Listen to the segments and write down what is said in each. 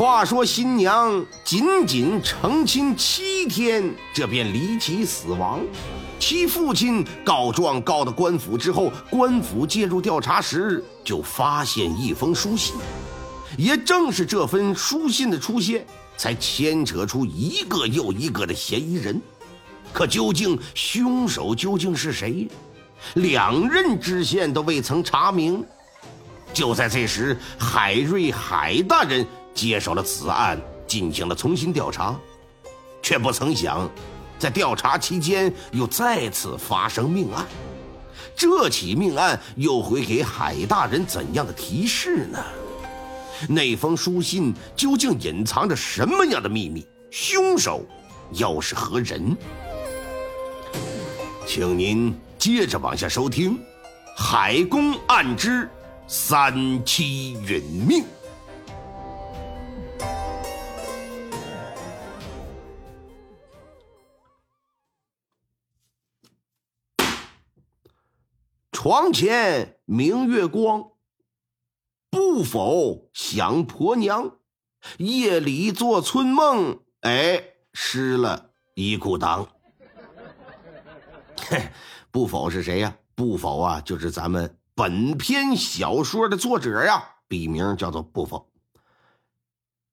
话说新娘仅仅成亲七天，这便离奇死亡。其父亲告状告到官府之后，官府介入调查时，就发现一封书信。也正是这份书信的出现，才牵扯出一个又一个的嫌疑人。可究竟凶手究竟是谁？两任知县都未曾查明。就在这时，海瑞海大人。接手了此案，进行了重新调查，却不曾想，在调查期间又再次发生命案。这起命案又会给海大人怎样的提示呢？那封书信究竟隐藏着什么样的秘密？凶手又是何人？请您接着往下收听《海公案之三七殒命》。床前明月光，不否想婆娘。夜里做春梦，哎，湿了一裤裆。嘿，不否是谁呀？不否啊，就是咱们本篇小说的作者呀，笔名叫做不否。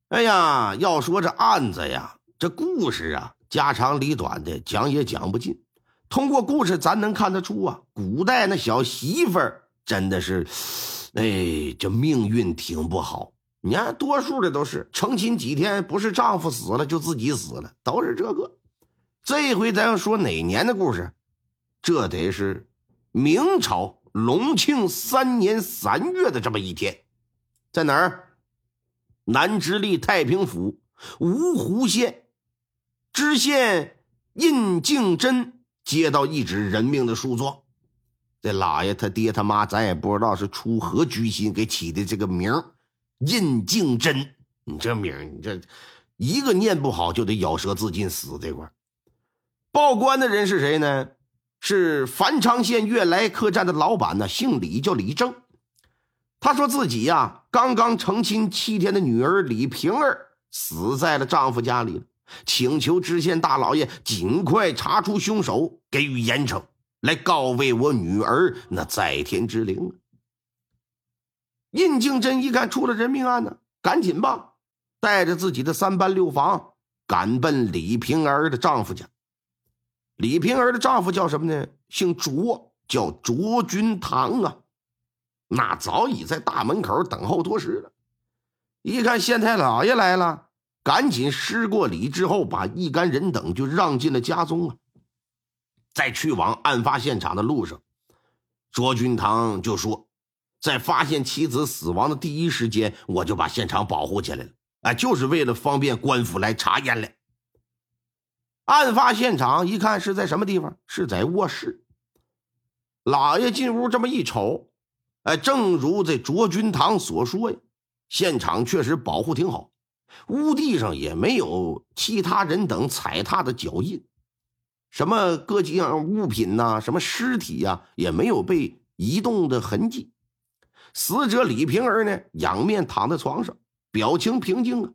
哎呀，要说这案子呀，这故事啊，家长里短的讲也讲不尽。通过故事，咱能看得出啊，古代那小媳妇儿真的是，哎，这命运挺不好。你看，多数的都是成亲几天，不是丈夫死了，就自己死了，都是这个。这回咱要说哪年的故事？这得是明朝隆庆三年三月的这么一天，在哪儿？南直隶太平府芜湖县知县印敬真。接到一纸人命的诉状，这老爷他爹他妈，咱也不知道是出何居心给起的这个名儿，印敬真。你这名儿，你这一个念不好就得咬舌自尽死这块报官的人是谁呢？是繁昌县悦来客栈的老板呢，姓李，叫李正。他说自己呀，刚刚成亲七天的女儿李萍儿死在了丈夫家里了。请求知县大老爷尽快查出凶手，给予严惩，来告慰我女儿那在天之灵。印敬真一看出了人命案呢，赶紧吧，带着自己的三班六房赶奔李平儿的丈夫家。李平儿的丈夫叫什么呢？姓卓，叫卓君堂啊。那早已在大门口等候多时了。一看县太老爷来了。赶紧施过礼之后，把一干人等就让进了家中啊。在去往案发现场的路上，卓君堂就说：“在发现妻子死亡的第一时间，我就把现场保护起来了，啊，就是为了方便官府来查验来。”案发现场一看是在什么地方？是在卧室。老爷进屋这么一瞅，哎，正如这卓君堂所说呀，现场确实保护挺好。屋地上也没有其他人等踩踏的脚印，什么各几样物品呐，什么尸体呀，也没有被移动的痕迹。死者李平儿呢，仰面躺在床上，表情平静啊，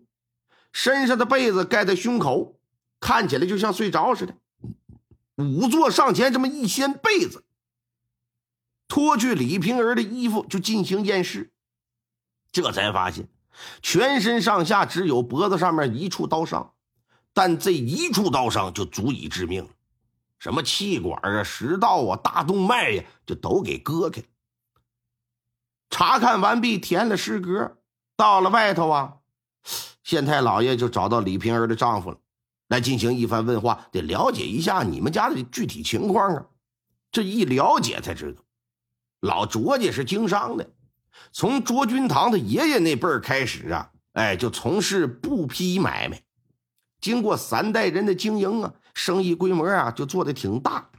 身上的被子盖在胸口，看起来就像睡着似的。仵作上前这么一掀被子，脱去李平儿的衣服就进行验尸，这才发现。全身上下只有脖子上面一处刀伤，但这一处刀伤就足以致命什么气管啊、食道啊、大动脉呀，就都给割开。查看完毕，填了尸格，到了外头啊，县太老爷就找到李平儿的丈夫了，来进行一番问话，得了解一下你们家的具体情况啊。这一了解才知道，老卓家是经商的。从卓君堂的爷爷那辈儿开始啊，哎，就从事布匹买卖。经过三代人的经营啊，生意规模啊就做的挺大，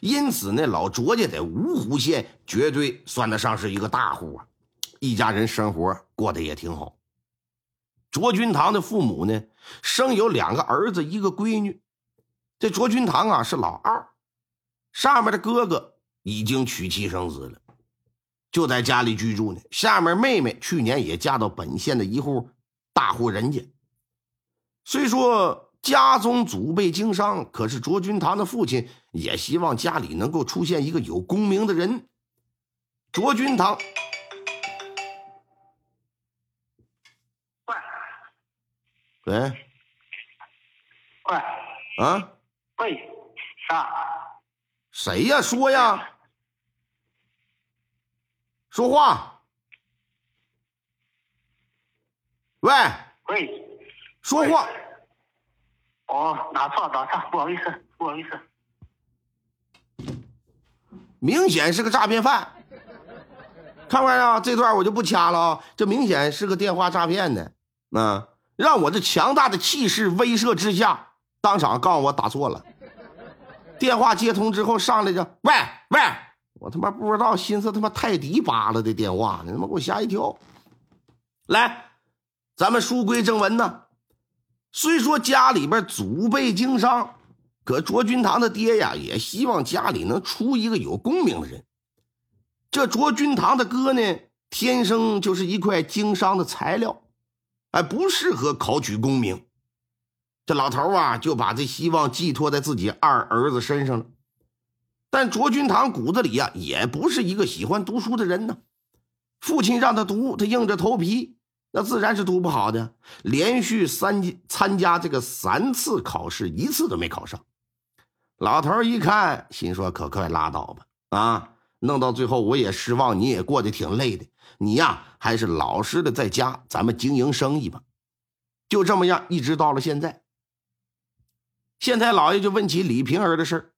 因此呢，老卓家在芜湖县绝对算得上是一个大户啊，一家人生活过得也挺好。卓君堂的父母呢，生有两个儿子，一个闺女。这卓君堂啊是老二，上面的哥哥已经娶妻生子了，就在家里居住呢。下面妹妹去年也嫁到本县的一户大户人家。虽说家中祖辈经商，可是卓君堂的父亲也希望家里能够出现一个有功名的人。卓君堂。喂，喂，啊，喂，啥？谁呀？说呀，说话。喂，喂，说话。哦，打错打错，不好意思，不好意思。明显是个诈骗犯，看没看啊？这段我就不掐了啊，这明显是个电话诈骗的啊。让我这强大的气势威慑之下，当场告诉我打错了。电话接通之后，上来就喂喂，我他妈不知道，心思他妈泰迪扒拉的电话，你他妈给我吓一跳。来，咱们书归正文呢。虽说家里边祖辈经商，可卓君堂的爹呀，也希望家里能出一个有功名的人。这卓君堂的哥呢，天生就是一块经商的材料。哎，不适合考取功名，这老头啊就把这希望寄托在自己二儿子身上了。但卓君堂骨子里呀也不是一个喜欢读书的人呢。父亲让他读，他硬着头皮，那自然是读不好的。连续三参加这个三次考试，一次都没考上。老头一看，心说：“可快拉倒吧！啊，弄到最后我也失望，你也过得挺累的。”你呀，还是老实的在家，咱们经营生意吧。就这么样，一直到了现在。县太老爷就问起李瓶儿的事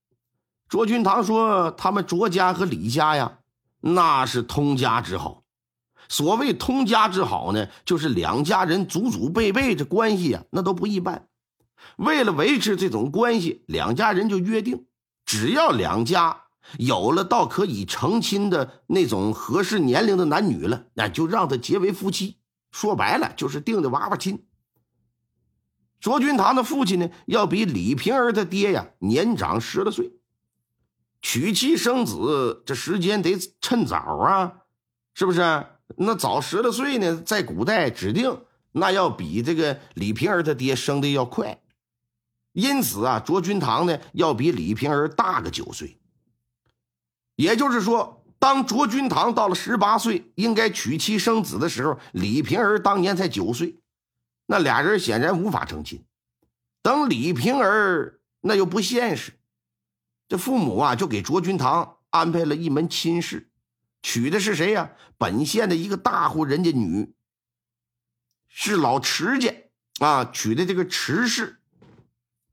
卓君堂说：“他们卓家和李家呀，那是通家之好。所谓通家之好呢，就是两家人祖祖辈辈这关系啊，那都不一般。为了维持这种关系，两家人就约定，只要两家。”有了到可以成亲的那种合适年龄的男女了，那就让他结为夫妻。说白了，就是定的娃娃亲。卓君堂的父亲呢，要比李瓶儿他爹呀年长十来岁，娶妻生子这时间得趁早啊，是不是？那早十来岁呢，在古代指定那要比这个李瓶儿他爹生的要快，因此啊，卓君堂呢要比李瓶儿大个九岁。也就是说，当卓君堂到了十八岁，应该娶妻生子的时候，李瓶儿当年才九岁，那俩人显然无法成亲。等李瓶儿那又不现实，这父母啊就给卓君堂安排了一门亲事，娶的是谁呀？本县的一个大户人家女，是老池家啊，娶的这个池氏。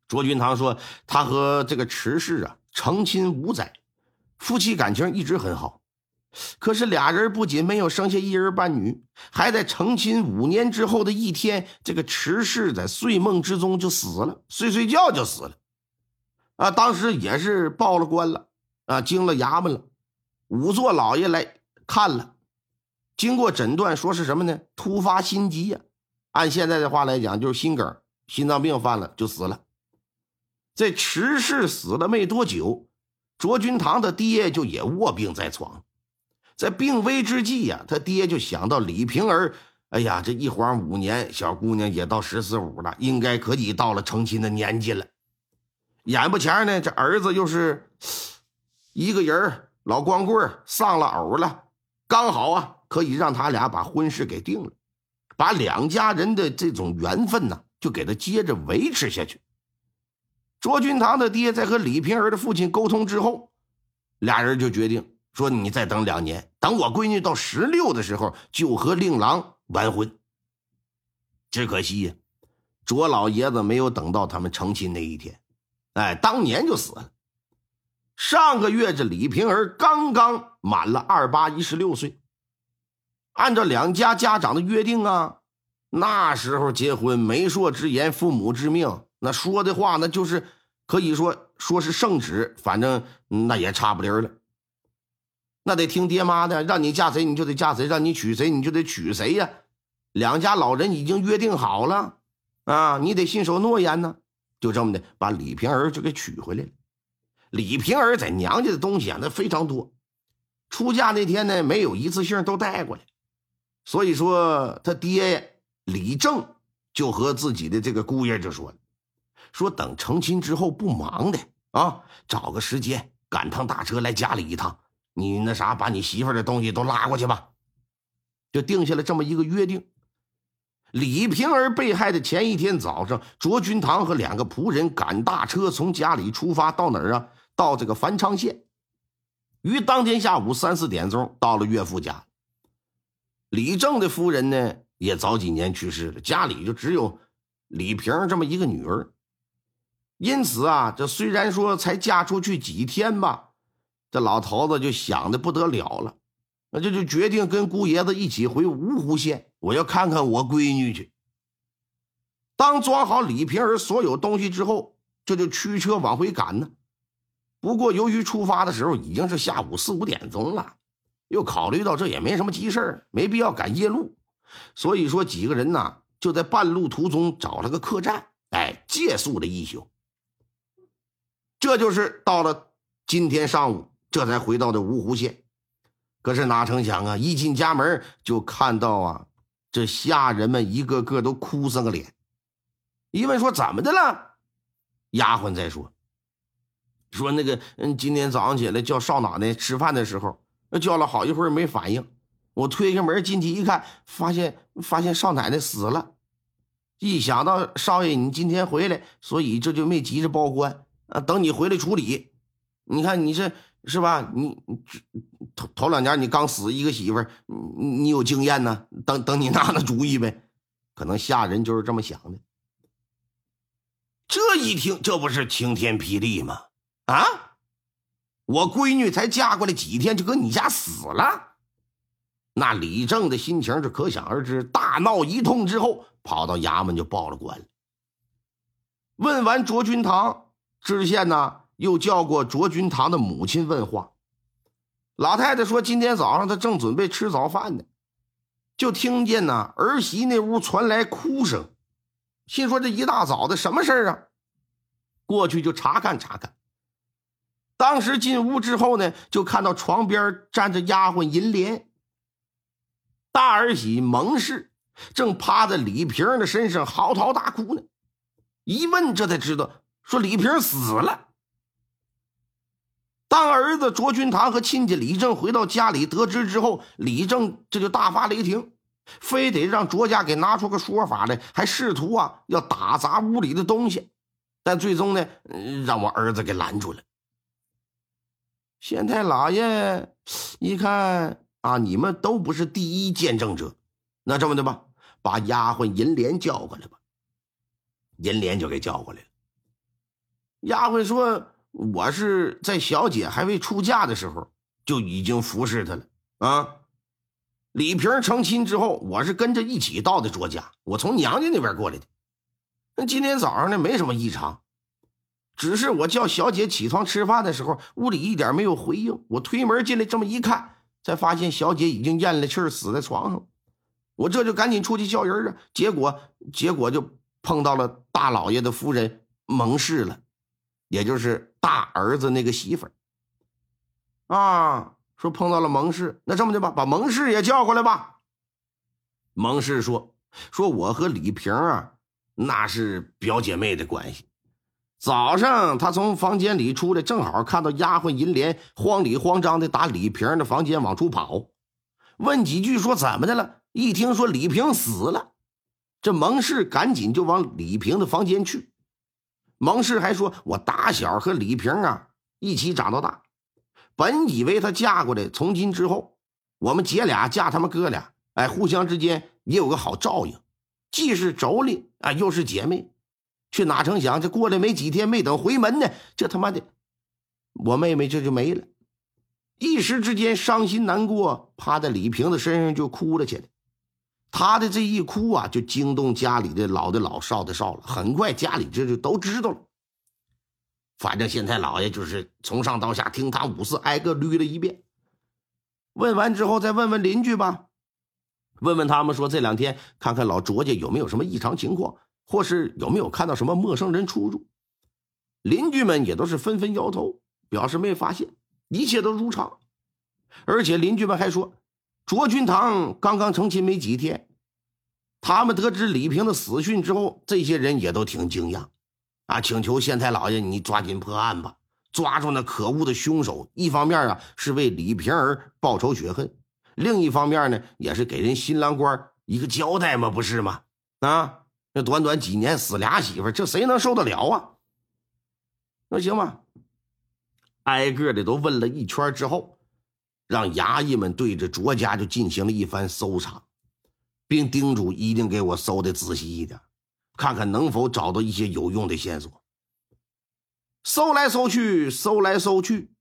卓君堂说，他和这个池氏啊成亲五载。夫妻感情一直很好，可是俩人不仅没有生下一儿半女，还在成亲五年之后的一天，这个池氏在睡梦之中就死了，睡睡觉就死了。啊，当时也是报了官了，啊，经了衙门了，仵作老爷来看了，经过诊断说是什么呢？突发心疾呀，按现在的话来讲就是心梗，心脏病犯了就死了。这迟氏死了没多久。卓君堂的爹就也卧病在床，在病危之际呀，他爹就想到李瓶儿，哎呀，这一晃五年，小姑娘也到十四五了，应该可以到了成亲的年纪了。眼不前呢，这儿子又是一个人老光棍丧了偶了，刚好啊，可以让他俩把婚事给定了，把两家人的这种缘分呢，就给他接着维持下去。卓君堂的爹在和李瓶儿的父亲沟通之后，俩人就决定说：“你再等两年，等我闺女到十六的时候，就和令郎完婚。”只可惜呀，卓老爷子没有等到他们成亲那一天，哎，当年就死了。上个月这李瓶儿刚刚满了二八一十六岁，按照两家家长的约定啊，那时候结婚，媒妁之言，父母之命。那说的话，那就是可以说说是圣旨，反正那也差不离儿了。那得听爹妈的，让你嫁谁你就得嫁谁，让你娶谁你就得娶谁呀。两家老人已经约定好了啊，你得信守诺言呢。就这么的，把李瓶儿就给娶回来了。李瓶儿在娘家的东西啊，那非常多。出嫁那天呢，没有一次性都带过来。所以说，他爹呀李正就和自己的这个姑爷就说了：“说等成亲之后不忙的啊，找个时间赶趟大车来家里一趟。你那啥，把你媳妇的东西都拉过去吧。”就定下了这么一个约定。李平儿被害的前一天早上，卓君堂和两个仆人赶大车从家里出发，到哪儿啊？到这个繁昌县。于当天下午三四点钟到了岳父家。李正的夫人呢，也早几年去世了，家里就只有李平这么一个女儿。因此啊，这虽然说才嫁出去几天吧，这老头子就想的不得了了。那这就决定跟姑爷子一起回芜湖县，我要看看我闺女去。当装好李瓶儿所有东西之后，这就驱车往回赶呢。不过由于出发的时候已经是下午四五点钟了，又考虑到这也没什么急事没必要赶夜路，所以说几个人呢就在半路途中找了个客栈，哎，借宿了一宿。这就是到了今天上午，这才回到的芜湖县。可是哪成想啊！一进家门就看到啊，这下人们一个个都哭丧个脸。一问说怎么的了？丫鬟在说，说那个嗯，今天早上起来叫少奶奶吃饭的时候，叫了好一会儿没反应。我推开门进去一看，发现发现少奶奶死了。一想到少爷你今天回来，所以这就没急着报官啊，等你回来处理。你看你这。是吧？你头头两年你刚死一个媳妇儿，你你有经验呢？等等你拿拿主意呗。可能下人就是这么想的。这一听，这不是晴天霹雳吗？啊！我闺女才嫁过来几天，就搁你家死了。那李正的心情是可想而知，大闹一通之后，跑到衙门就报了官了。问完卓君堂知县呢？又叫过卓君堂的母亲问话，老太太说：“今天早上她正准备吃早饭呢，就听见呢儿媳那屋传来哭声，心说这一大早的什么事儿啊？过去就查看查看。当时进屋之后呢，就看到床边站着丫鬟银莲，大儿媳蒙氏正趴在李瓶的身上嚎啕大哭呢。一问，这才知道说李瓶死了。”当儿子卓君堂和亲家李正回到家里得知之后，李正这就大发雷霆，非得让卓家给拿出个说法来，还试图啊要打砸屋里的东西，但最终呢，让我儿子给拦住了。县太老爷一看啊，你们都不是第一见证者，那这么的吧，把丫鬟银莲叫过来吧。银莲就给叫过来了。丫鬟说。我是在小姐还未出嫁的时候就已经服侍她了啊。李萍成亲之后，我是跟着一起到的卓家，我从娘家那边过来的。那今天早上呢，没什么异常，只是我叫小姐起床吃饭的时候，屋里一点没有回应。我推门进来，这么一看，才发现小姐已经咽了气儿，死在床上。我这就赶紧出去叫人啊，结果结果就碰到了大老爷的夫人蒙氏了。也就是大儿子那个媳妇儿啊，说碰到了蒙氏，那这么的吧，把蒙氏也叫过来吧。蒙氏说：“说我和李萍啊，那是表姐妹的关系。早上他从房间里出来，正好看到丫鬟银莲慌里慌张的打李萍的房间往出跑，问几句说怎么的了？一听说李萍死了，这蒙氏赶紧就往李萍的房间去。”蒙氏还说：“我打小和李萍啊一起长到大，本以为她嫁过来，从今之后，我们姐俩嫁他们哥俩，哎，互相之间也有个好照应，既是妯娌啊，又是姐妹。却哪成想，这过来没几天，没等回门呢，这他妈的，我妹妹这就没了。一时之间伤心难过，趴在李萍的身上就哭了起来。”他的这一哭啊，就惊动家里的老的老少的少了。很快，家里这就都知道了。反正县太老爷就是从上到下听他五四挨个捋了一遍。问完之后，再问问邻居吧，问问他们说这两天看看老卓家有没有什么异常情况，或是有没有看到什么陌生人出入。邻居们也都是纷纷摇头，表示没发现，一切都如常。而且邻居们还说，卓君堂刚刚成亲没几天，他们得知李平的死讯之后，这些人也都挺惊讶，啊，请求县太老爷你抓紧破案吧，抓住那可恶的凶手。一方面啊是为李平儿报仇雪恨，另一方面呢也是给人新郎官一个交代嘛，不是吗？啊，这短短几年死俩媳妇，这谁能受得了啊？那行吧，挨个的都问了一圈之后，让衙役们对着卓家就进行了一番搜查，并叮嘱一定给我搜的仔细一点，看看能否找到一些有用的线索。搜来搜去，搜来搜去，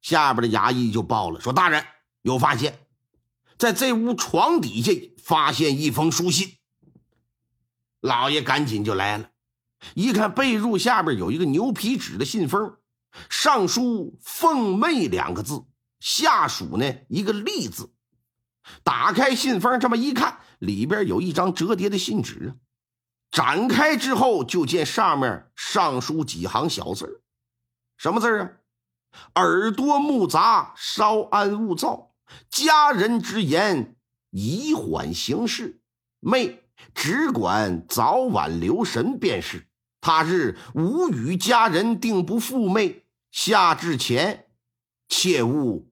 下边的衙役就报了，说大人有发现，在这屋床底下发现一封书信。老爷赶紧就来了。一看被褥下边有一个牛皮纸的信封，上书“凤妹”两个字，下属呢一个“立”字。打开信封，这么一看，里边有一张折叠的信纸啊。展开之后，就见上面上书几行小字什么字啊？耳朵目杂，稍安勿躁，家人之言，以缓行事。妹只管早晚留神便是。他日吾与家人定不负妹，下至前，切勿